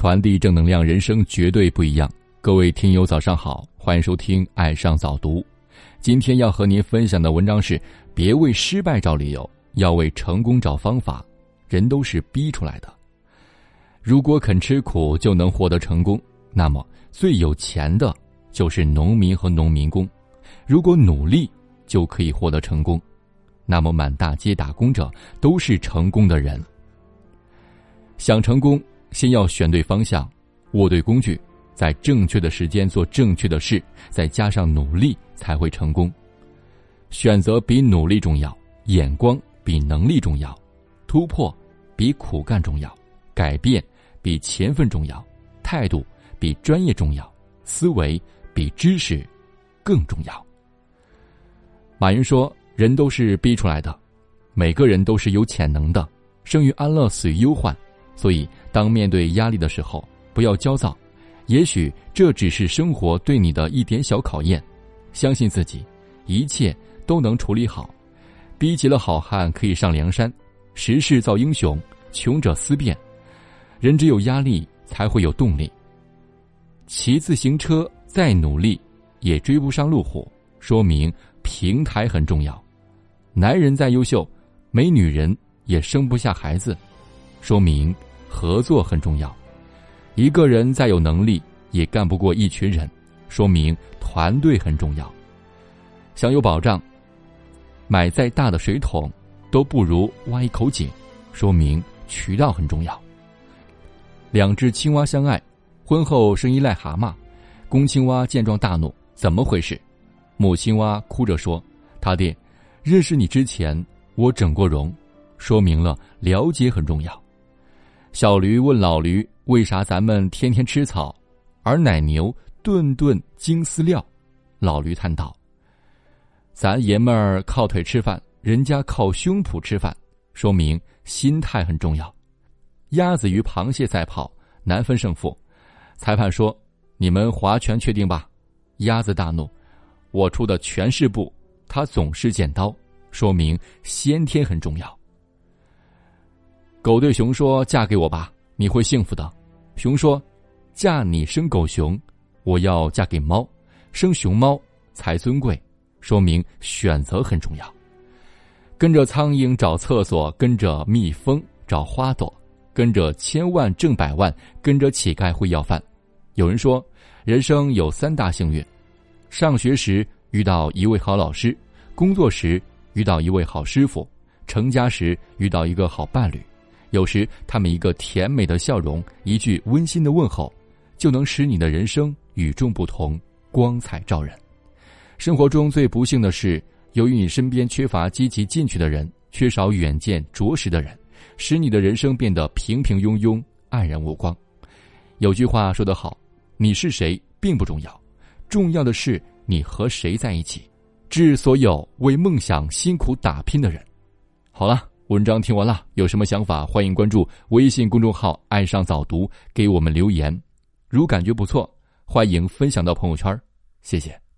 传递正能量，人生绝对不一样。各位听友，早上好，欢迎收听《爱上早读》。今天要和您分享的文章是：别为失败找理由，要为成功找方法。人都是逼出来的。如果肯吃苦就能获得成功，那么最有钱的就是农民和农民工。如果努力就可以获得成功，那么满大街打工者都是成功的人。想成功，先要选对方向，握对工具，在正确的时间做正确的事，再加上努力，才会成功。选择比努力重要，眼光比能力重要，突破比苦干重要，改变比勤奋重要，态度比专业重要，思维比知识更重要。马云说：“人都是逼出来的，每个人都是有潜能的，生于安乐，死于忧患。”所以，当面对压力的时候，不要焦躁，也许这只是生活对你的一点小考验。相信自己，一切都能处理好。逼急了好汉可以上梁山，时势造英雄，穷者思变。人只有压力才会有动力。骑自行车再努力也追不上路虎，说明平台很重要。男人再优秀，没女人也生不下孩子，说明。合作很重要，一个人再有能力也干不过一群人，说明团队很重要。想有保障，买再大的水桶都不如挖一口井，说明渠道很重要。两只青蛙相爱，婚后生一癞蛤蟆，公青蛙见状大怒，怎么回事？母青蛙哭着说：“他爹，认识你之前我整过容，说明了了解很重要。”小驴问老驴：“为啥咱们天天吃草，而奶牛顿顿精饲料？”老驴叹道：“咱爷们儿靠腿吃饭，人家靠胸脯吃饭，说明心态很重要。”鸭子与螃蟹赛跑，难分胜负。裁判说：“你们划拳确定吧？”鸭子大怒：“我出的全是布，他总是剪刀，说明先天很重要。”狗对熊说：“嫁给我吧，你会幸福的。”熊说：“嫁你生狗熊，我要嫁给猫，生熊猫才尊贵。”说明选择很重要。跟着苍蝇找厕所，跟着蜜蜂找花朵，跟着千万挣百万，跟着乞丐会要饭。有人说，人生有三大幸运：上学时遇到一位好老师，工作时遇到一位好师傅，成家时遇到一个好伴侣。有时，他们一个甜美的笑容，一句温馨的问候，就能使你的人生与众不同，光彩照人。生活中最不幸的是，由于你身边缺乏积极进取的人，缺少远见卓识的人，使你的人生变得平平庸庸、黯然无光。有句话说得好：“你是谁并不重要，重要的是你和谁在一起。”致所有为梦想辛苦打拼的人。好了。文章听完了，有什么想法？欢迎关注微信公众号“爱上早读”，给我们留言。如感觉不错，欢迎分享到朋友圈，谢谢。